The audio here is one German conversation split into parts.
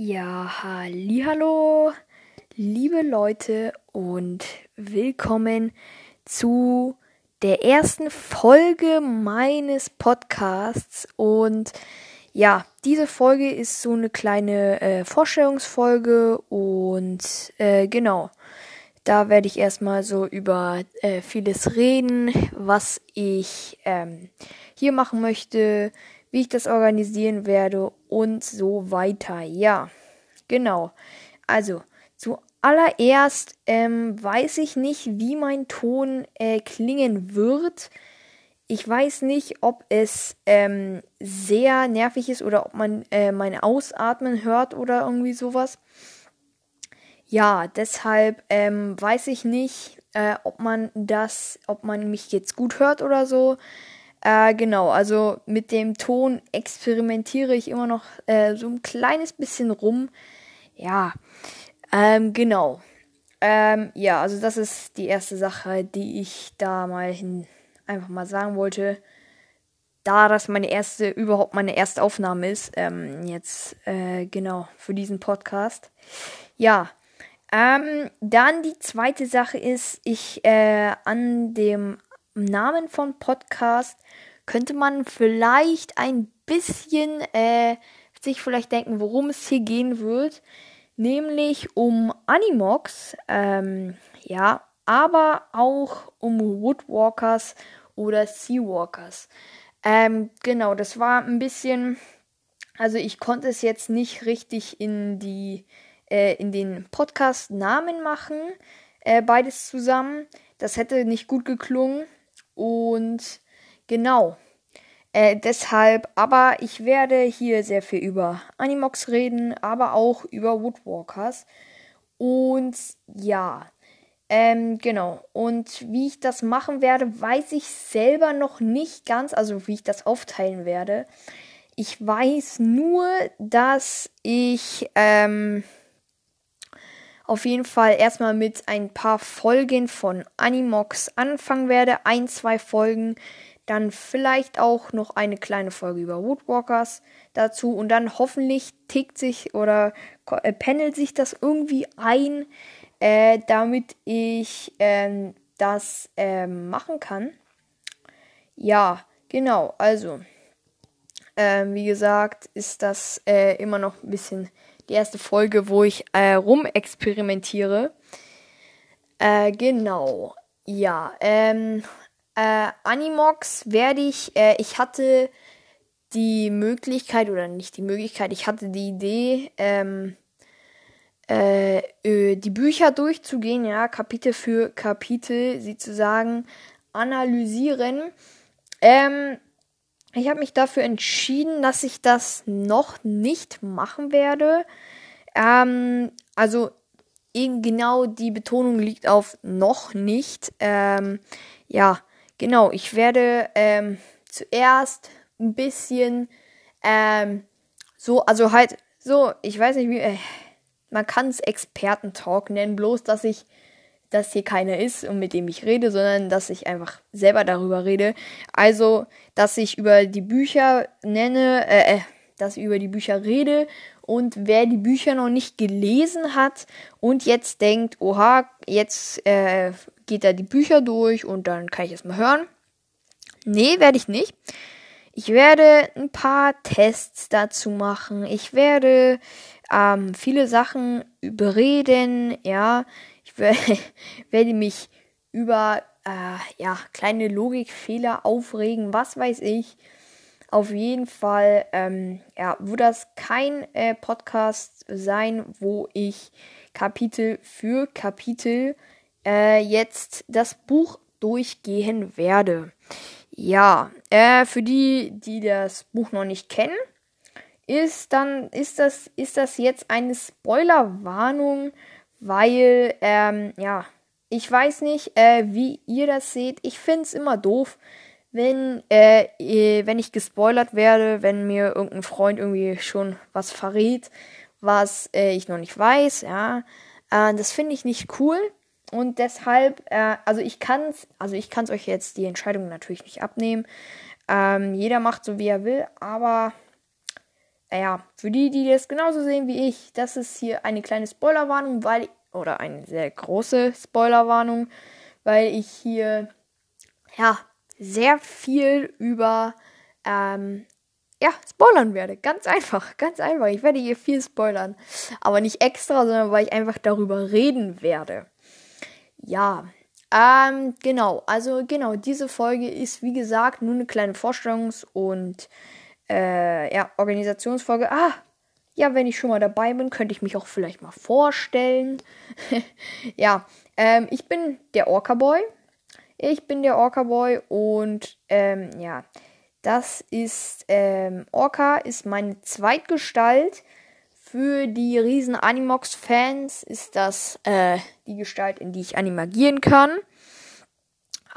Ja, hallo, liebe Leute und willkommen zu der ersten Folge meines Podcasts. Und ja, diese Folge ist so eine kleine äh, Vorstellungsfolge und äh, genau, da werde ich erstmal so über äh, vieles reden, was ich ähm, hier machen möchte, wie ich das organisieren werde und so weiter. Ja, genau. Also, zuallererst ähm, weiß ich nicht, wie mein Ton äh, klingen wird. Ich weiß nicht, ob es ähm, sehr nervig ist oder ob man äh, mein Ausatmen hört oder irgendwie sowas. Ja, deshalb ähm, weiß ich nicht, äh, ob man das, ob man mich jetzt gut hört oder so. Äh, genau, also mit dem Ton experimentiere ich immer noch äh, so ein kleines bisschen rum. Ja, ähm, genau. Ähm, ja, also das ist die erste Sache, die ich da mal hin einfach mal sagen wollte. Da das meine erste, überhaupt meine erste Aufnahme ist, ähm, jetzt äh, genau für diesen Podcast. Ja, ähm, dann die zweite Sache ist, ich äh, an dem Namen von Podcast könnte man vielleicht ein bisschen äh, sich vielleicht denken, worum es hier gehen wird. Nämlich um Animox, ähm, ja, aber auch um Woodwalkers oder Seawalkers. Ähm, genau, das war ein bisschen, also ich konnte es jetzt nicht richtig in die, äh, in den Podcast-Namen machen, äh, beides zusammen. Das hätte nicht gut geklungen und Genau. Äh, deshalb, aber ich werde hier sehr viel über Animox reden, aber auch über Woodwalkers. Und ja, ähm, genau. Und wie ich das machen werde, weiß ich selber noch nicht ganz, also wie ich das aufteilen werde. Ich weiß nur, dass ich ähm, auf jeden Fall erstmal mit ein paar Folgen von Animox anfangen werde. Ein, zwei Folgen dann vielleicht auch noch eine kleine Folge über Woodwalkers dazu und dann hoffentlich tickt sich oder äh, pendelt sich das irgendwie ein, äh, damit ich äh, das ähm, machen kann. Ja, genau, also ähm, wie gesagt, ist das äh, immer noch ein bisschen die erste Folge, wo ich äh, rumexperimentiere. Äh, genau. Ja, ähm, äh, Animox werde ich, äh, ich hatte die Möglichkeit, oder nicht die Möglichkeit, ich hatte die Idee, ähm, äh, äh, die Bücher durchzugehen, ja, Kapitel für Kapitel, sie zu sagen, analysieren. Ähm, ich habe mich dafür entschieden, dass ich das noch nicht machen werde. Ähm, also genau die Betonung liegt auf noch nicht. Ähm, ja, Genau, ich werde ähm, zuerst ein bisschen ähm, so, also halt so, ich weiß nicht wie, äh, man kann es Expertentalk nennen, bloß dass ich, dass hier keiner ist und mit dem ich rede, sondern dass ich einfach selber darüber rede. Also, dass ich über die Bücher nenne, äh, äh dass ich über die Bücher rede und wer die Bücher noch nicht gelesen hat und jetzt denkt, oha, jetzt äh, geht da die Bücher durch und dann kann ich es mal hören. Nee, werde ich nicht. Ich werde ein paar Tests dazu machen. Ich werde ähm, viele Sachen überreden. Ja, werde mich über äh, ja, kleine Logikfehler aufregen. Was weiß ich. Auf jeden Fall ähm, ja, wird das kein äh, Podcast sein, wo ich Kapitel für Kapitel äh, jetzt das Buch durchgehen werde. Ja, äh, für die, die das Buch noch nicht kennen, ist dann ist das ist das jetzt eine Spoilerwarnung, weil ähm, ja ich weiß nicht, äh, wie ihr das seht. Ich finde es immer doof, wenn äh, wenn ich gespoilert werde, wenn mir irgendein Freund irgendwie schon was verrät, was äh, ich noch nicht weiß. Ja, äh, das finde ich nicht cool. Und deshalb, äh, also ich kann es, also ich kann euch jetzt die Entscheidung natürlich nicht abnehmen. Ähm, jeder macht so wie er will, aber ja, für die, die das genauso sehen wie ich, das ist hier eine kleine Spoilerwarnung, weil, oder eine sehr große Spoilerwarnung, weil ich hier, ja, sehr viel über, ähm, ja, spoilern werde. Ganz einfach, ganz einfach. Ich werde hier viel spoilern. Aber nicht extra, sondern weil ich einfach darüber reden werde. Ja, ähm, genau. Also, genau, diese Folge ist, wie gesagt, nur eine kleine Vorstellungs- und, äh, ja, Organisationsfolge. Ah, ja, wenn ich schon mal dabei bin, könnte ich mich auch vielleicht mal vorstellen. ja, ähm, ich bin der Orca Boy. Ich bin der Orca Boy und, ähm, ja, das ist, ähm, Orca ist meine Zweitgestalt. Für die riesen Animox-Fans ist das äh, die Gestalt, in die ich animagieren kann.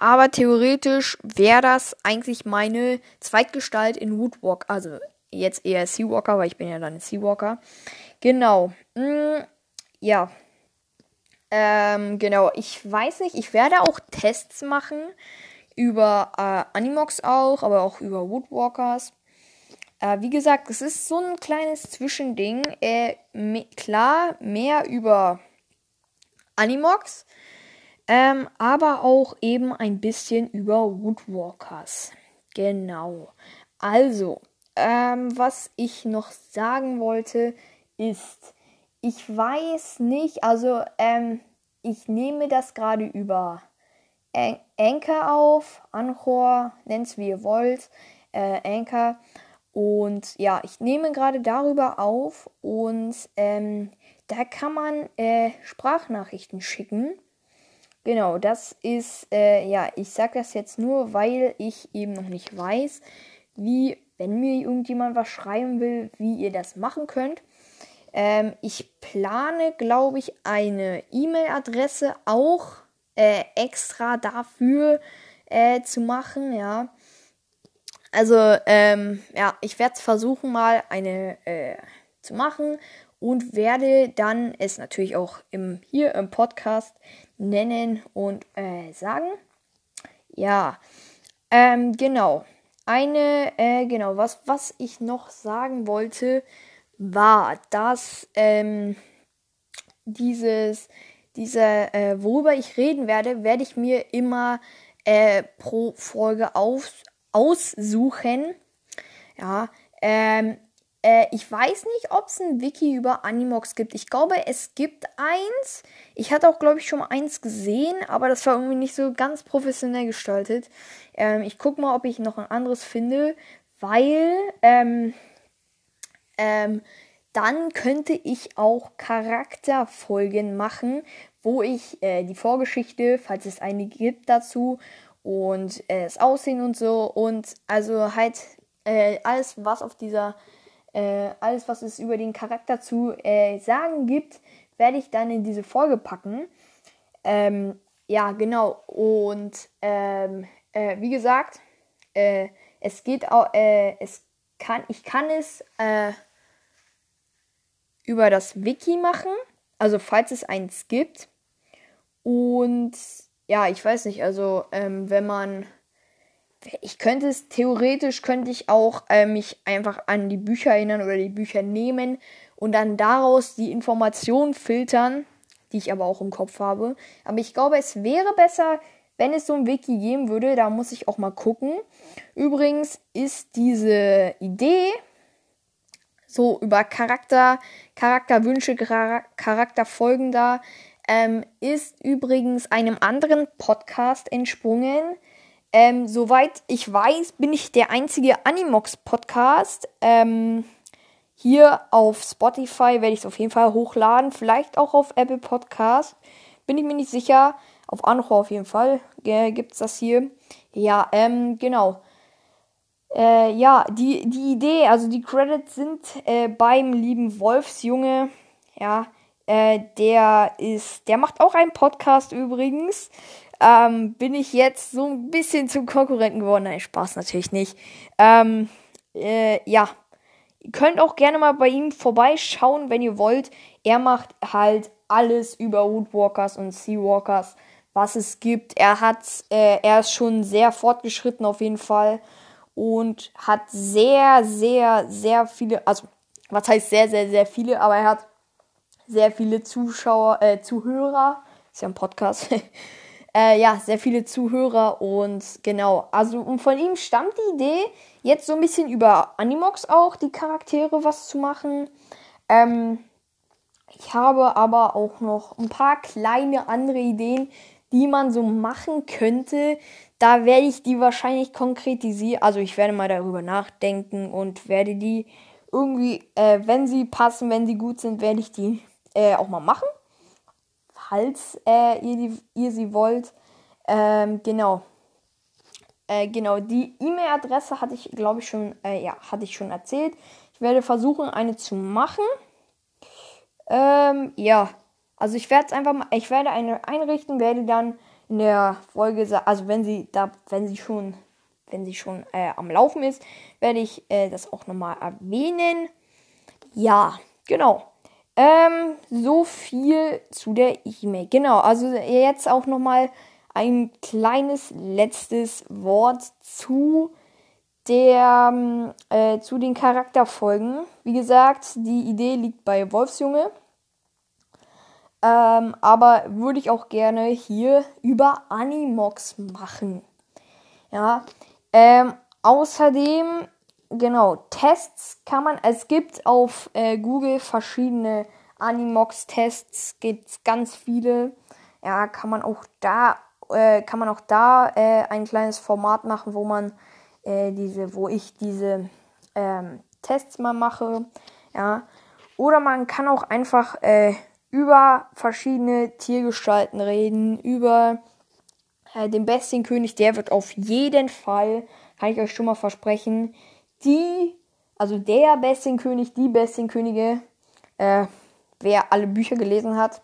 Aber theoretisch wäre das eigentlich meine Zweitgestalt in Woodwalk. Also jetzt eher Seawalker, weil ich bin ja dann Seawalker. Genau. Mm, ja. Ähm, genau. Ich weiß nicht, ich werde auch Tests machen über äh, Animox auch, aber auch über Woodwalkers. Äh, wie gesagt, es ist so ein kleines Zwischending. Äh, me klar, mehr über Animox, ähm, aber auch eben ein bisschen über Woodwalkers. Genau. Also, ähm, was ich noch sagen wollte, ist, ich weiß nicht, also ähm, ich nehme das gerade über Anchor auf, Anchor, nennt es wie ihr wollt, äh. Und ja, ich nehme gerade darüber auf und ähm, da kann man äh, Sprachnachrichten schicken. Genau, das ist, äh, ja, ich sage das jetzt nur, weil ich eben noch nicht weiß, wie, wenn mir irgendjemand was schreiben will, wie ihr das machen könnt. Ähm, ich plane, glaube ich, eine E-Mail-Adresse auch äh, extra dafür äh, zu machen, ja. Also, ähm, ja, ich werde versuchen, mal eine äh, zu machen und werde dann es natürlich auch im, hier im Podcast nennen und äh, sagen. Ja, ähm, genau. Eine, äh, genau, was, was ich noch sagen wollte, war, dass ähm, dieses, diese, äh, worüber ich reden werde, werde ich mir immer äh, pro Folge auf, aussuchen. Ja, ähm, äh, ich weiß nicht, ob es ein Wiki über Animox gibt. Ich glaube, es gibt eins. Ich hatte auch, glaube ich, schon mal eins gesehen, aber das war irgendwie nicht so ganz professionell gestaltet. Ähm, ich gucke mal, ob ich noch ein anderes finde, weil ähm, ähm, dann könnte ich auch Charakterfolgen machen, wo ich äh, die Vorgeschichte, falls es eine gibt dazu, und äh, das Aussehen und so und also halt äh, alles, was auf dieser, äh, alles, was es über den Charakter zu äh, sagen gibt, werde ich dann in diese Folge packen. Ähm, ja, genau. Und ähm, äh, wie gesagt, äh, es geht auch, es kann, ich kann es über das Wiki machen, also falls es eins gibt. Und ja, ich weiß nicht, also ähm, wenn man, ich könnte es theoretisch, könnte ich auch äh, mich einfach an die Bücher erinnern oder die Bücher nehmen und dann daraus die Informationen filtern, die ich aber auch im Kopf habe. Aber ich glaube, es wäre besser, wenn es so ein Wiki geben würde, da muss ich auch mal gucken. Übrigens ist diese Idee, so über Charakter, Charakterwünsche, Charakterfolgen da, ähm, ist übrigens einem anderen Podcast entsprungen. Ähm, soweit ich weiß, bin ich der einzige Animox-Podcast. Ähm, hier auf Spotify werde ich es auf jeden Fall hochladen. Vielleicht auch auf Apple Podcast. Bin ich mir nicht sicher. Auf Anchor auf jeden Fall äh, gibt es das hier. Ja, ähm, genau. Äh, ja, die, die Idee, also die Credits sind äh, beim lieben Wolfsjunge. Ja, äh, der ist, der macht auch einen Podcast übrigens. Ähm, bin ich jetzt so ein bisschen zum Konkurrenten geworden? Nein, Spaß natürlich nicht. Ähm, äh, ja, ihr könnt auch gerne mal bei ihm vorbeischauen, wenn ihr wollt. Er macht halt alles über Woodwalkers und Seawalkers, was es gibt. Er hat, äh, er ist schon sehr fortgeschritten auf jeden Fall und hat sehr, sehr, sehr viele, also Was heißt sehr, sehr, sehr viele, aber er hat sehr viele Zuschauer, äh, Zuhörer. Ist ja ein Podcast. äh, ja, sehr viele Zuhörer und genau. Also und von ihm stammt die Idee, jetzt so ein bisschen über Animox auch die Charaktere was zu machen. Ähm, ich habe aber auch noch ein paar kleine andere Ideen, die man so machen könnte. Da werde ich die wahrscheinlich konkretisieren. Also ich werde mal darüber nachdenken und werde die irgendwie, äh, wenn sie passen, wenn sie gut sind, werde ich die äh, auch mal machen. Falls äh, ihr, ihr sie wollt. Ähm, genau. Äh, genau, die E-Mail-Adresse hatte ich, glaube ich, schon, äh, ja, hatte ich schon erzählt. Ich werde versuchen, eine zu machen. Ähm, ja. Also ich werde es einfach mal, ich werde eine einrichten, werde dann in der Folge, also wenn sie da, wenn sie schon, wenn sie schon äh, am Laufen ist, werde ich äh, das auch nochmal erwähnen. Ja, genau. Ähm, so viel zu der E-Mail. Genau, also jetzt auch nochmal ein kleines letztes Wort zu der, ähm, äh, zu den Charakterfolgen. Wie gesagt, die Idee liegt bei Wolfsjunge. Ähm, aber würde ich auch gerne hier über Animox machen. Ja. Ähm, außerdem genau, Tests kann man, es gibt auf äh, Google verschiedene Animox-Tests, gibt es ganz viele. Ja, kann man auch da, äh, kann man auch da äh, ein kleines Format machen, wo man äh, diese, wo ich diese ähm, Tests mal mache. Ja. Oder man kann auch einfach äh, über verschiedene Tiergestalten reden, über äh, den Bestienkönig, der wird auf jeden Fall, kann ich euch schon mal versprechen, die, also der Bestienkönig, die Bestienkönige, äh, wer alle Bücher gelesen hat,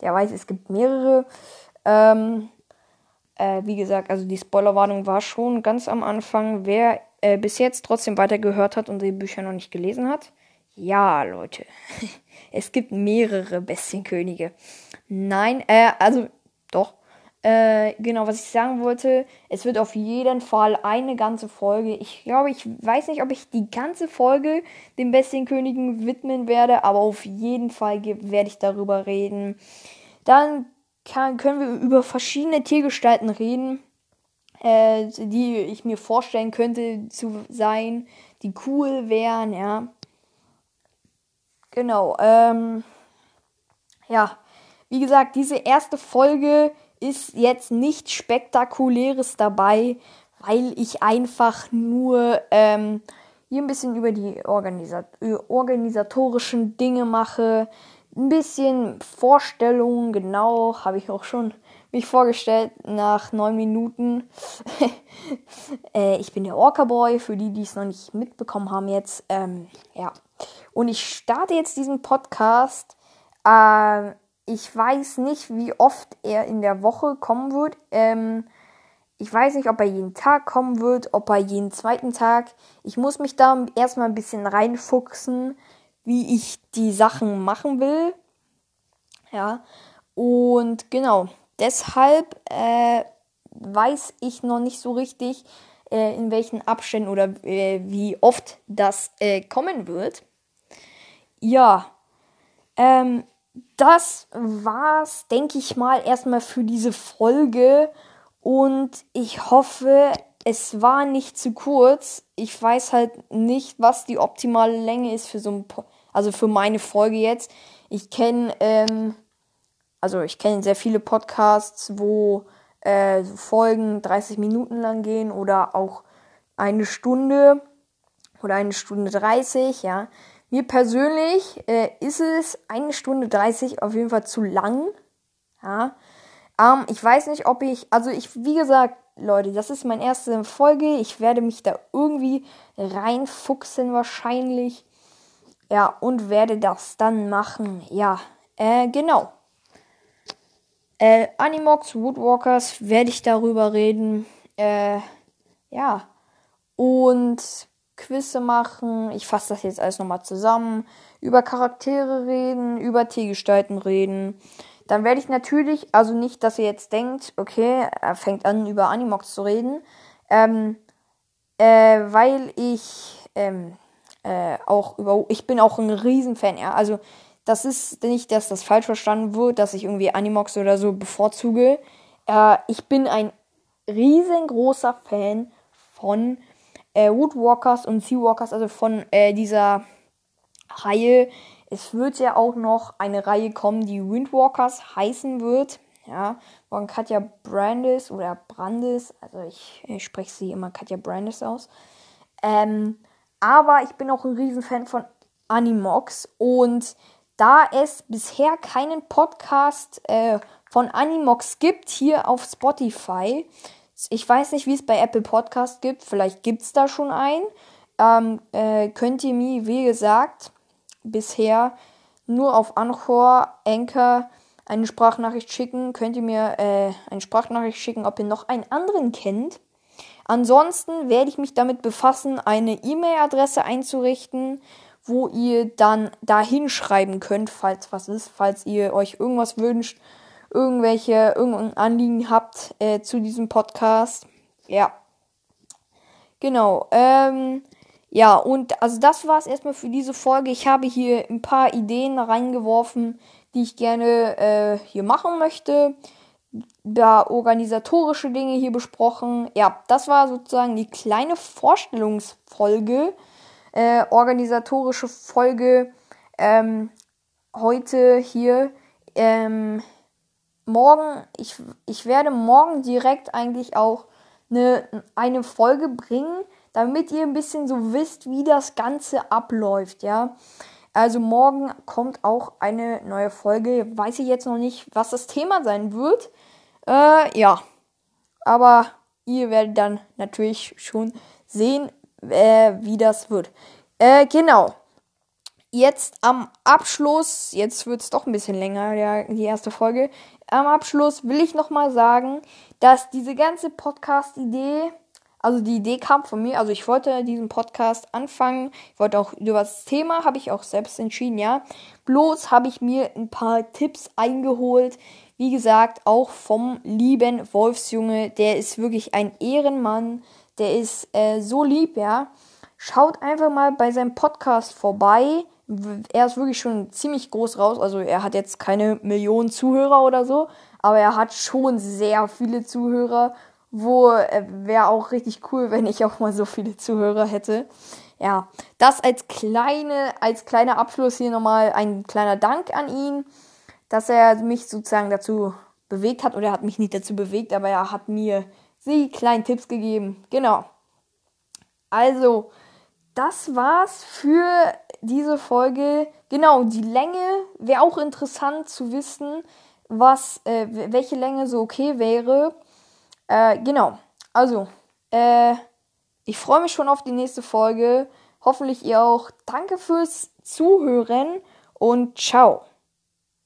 der weiß, es gibt mehrere. Ähm, äh, wie gesagt, also die Spoilerwarnung war schon ganz am Anfang. Wer äh, bis jetzt trotzdem weitergehört hat und die Bücher noch nicht gelesen hat, ja, Leute, es gibt mehrere Bestienkönige. Nein, äh, also doch. Äh, genau, was ich sagen wollte, es wird auf jeden Fall eine ganze Folge. Ich glaube, ich weiß nicht, ob ich die ganze Folge den Bestienkönigen widmen werde, aber auf jeden Fall werde ich darüber reden. Dann kann, können wir über verschiedene Tiergestalten reden, äh, die ich mir vorstellen könnte zu sein, die cool wären, ja. Genau, ähm, ja, wie gesagt, diese erste Folge ist jetzt nichts Spektakuläres dabei, weil ich einfach nur ähm, hier ein bisschen über die Organisat organisatorischen Dinge mache. Ein bisschen Vorstellungen, genau, habe ich auch schon mich vorgestellt nach neun Minuten. äh, ich bin der Orca Boy, für die, die es noch nicht mitbekommen haben jetzt. Ähm, ja. Und ich starte jetzt diesen Podcast. Äh, ich weiß nicht, wie oft er in der Woche kommen wird. Ähm, ich weiß nicht, ob er jeden Tag kommen wird, ob er jeden zweiten Tag. Ich muss mich da erstmal ein bisschen reinfuchsen, wie ich die Sachen machen will. Ja. Und genau, deshalb äh, weiß ich noch nicht so richtig, äh, in welchen Abständen oder äh, wie oft das äh, kommen wird. Ja. Ähm, das war's, denke ich mal, erstmal für diese Folge. Und ich hoffe, es war nicht zu kurz. Ich weiß halt nicht, was die optimale Länge ist für so ein, po also für meine Folge jetzt. Ich kenne, ähm, also ich kenne sehr viele Podcasts, wo äh, Folgen 30 Minuten lang gehen oder auch eine Stunde oder eine Stunde 30, ja. Mir persönlich äh, ist es eine Stunde 30 auf jeden Fall zu lang. Ja. Ähm, ich weiß nicht, ob ich, also ich, wie gesagt, Leute, das ist meine erste Folge. Ich werde mich da irgendwie reinfuchsen wahrscheinlich. Ja, und werde das dann machen. Ja, äh, genau. Äh, Animox Woodwalkers werde ich darüber reden. Äh, ja. Und Quizze machen. Ich fasse das jetzt alles nochmal zusammen. Über Charaktere reden, über Tiergestalten reden. Dann werde ich natürlich, also nicht, dass ihr jetzt denkt, okay, er fängt an, über Animox zu reden. Ähm, äh, weil ich, ähm, äh, auch über. Ich bin auch ein Riesenfan, ja. Also, das ist nicht, dass das falsch verstanden wird, dass ich irgendwie Animox oder so bevorzuge. Äh, ich bin ein riesengroßer Fan von äh, Woodwalkers und Seawalkers, also von äh, dieser Reihe. Es wird ja auch noch eine Reihe kommen, die Windwalkers heißen wird. Ja, von Katja Brandis oder Brandis, also ich, ich spreche sie immer Katja Brandis aus. Ähm, aber ich bin auch ein Riesenfan von Animox und da es bisher keinen Podcast äh, von Animox gibt hier auf Spotify, ich weiß nicht, wie es bei Apple Podcast gibt, vielleicht gibt es da schon einen, ähm, äh, könnt ihr mir, wie gesagt, bisher nur auf Anchor, Anchor eine Sprachnachricht schicken. Könnt ihr mir äh, eine Sprachnachricht schicken, ob ihr noch einen anderen kennt. Ansonsten werde ich mich damit befassen, eine E-Mail-Adresse einzurichten, wo ihr dann da hinschreiben könnt, falls was ist, falls ihr euch irgendwas wünscht, irgendwelche, irgendein Anliegen habt äh, zu diesem Podcast. Ja. Genau. Ähm, ja, und also das war es erstmal für diese Folge. Ich habe hier ein paar Ideen reingeworfen, die ich gerne äh, hier machen möchte. Da organisatorische Dinge hier besprochen. Ja, das war sozusagen die kleine Vorstellungsfolge, äh, organisatorische Folge ähm, heute hier. Ähm, morgen, ich, ich werde morgen direkt eigentlich auch eine, eine Folge bringen, damit ihr ein bisschen so wisst, wie das Ganze abläuft, ja. Also morgen kommt auch eine neue Folge. Weiß ich jetzt noch nicht, was das Thema sein wird. Äh, ja. Aber ihr werdet dann natürlich schon sehen, äh, wie das wird. Äh, genau. Jetzt am Abschluss, jetzt wird es doch ein bisschen länger, ja, die erste Folge. Am Abschluss will ich nochmal sagen, dass diese ganze Podcast-Idee also die Idee kam von mir, also ich wollte diesen Podcast anfangen, ich wollte auch über das Thema, habe ich auch selbst entschieden, ja. Bloß habe ich mir ein paar Tipps eingeholt, wie gesagt, auch vom lieben Wolfsjunge, der ist wirklich ein Ehrenmann, der ist äh, so lieb, ja. Schaut einfach mal bei seinem Podcast vorbei. Er ist wirklich schon ziemlich groß raus. Also er hat jetzt keine Millionen Zuhörer oder so, aber er hat schon sehr viele Zuhörer wo äh, wäre auch richtig cool, wenn ich auch mal so viele Zuhörer hätte. Ja, das als kleine, als kleiner Abschluss hier nochmal ein kleiner Dank an ihn, dass er mich sozusagen dazu bewegt hat, oder er hat mich nicht dazu bewegt, aber er hat mir sie kleinen Tipps gegeben. Genau. Also, das war's für diese Folge. Genau, die Länge wäre auch interessant zu wissen, was, äh, welche Länge so okay wäre. Äh, genau. Also, äh, ich freue mich schon auf die nächste Folge. Hoffentlich ihr auch. Danke fürs Zuhören und ciao.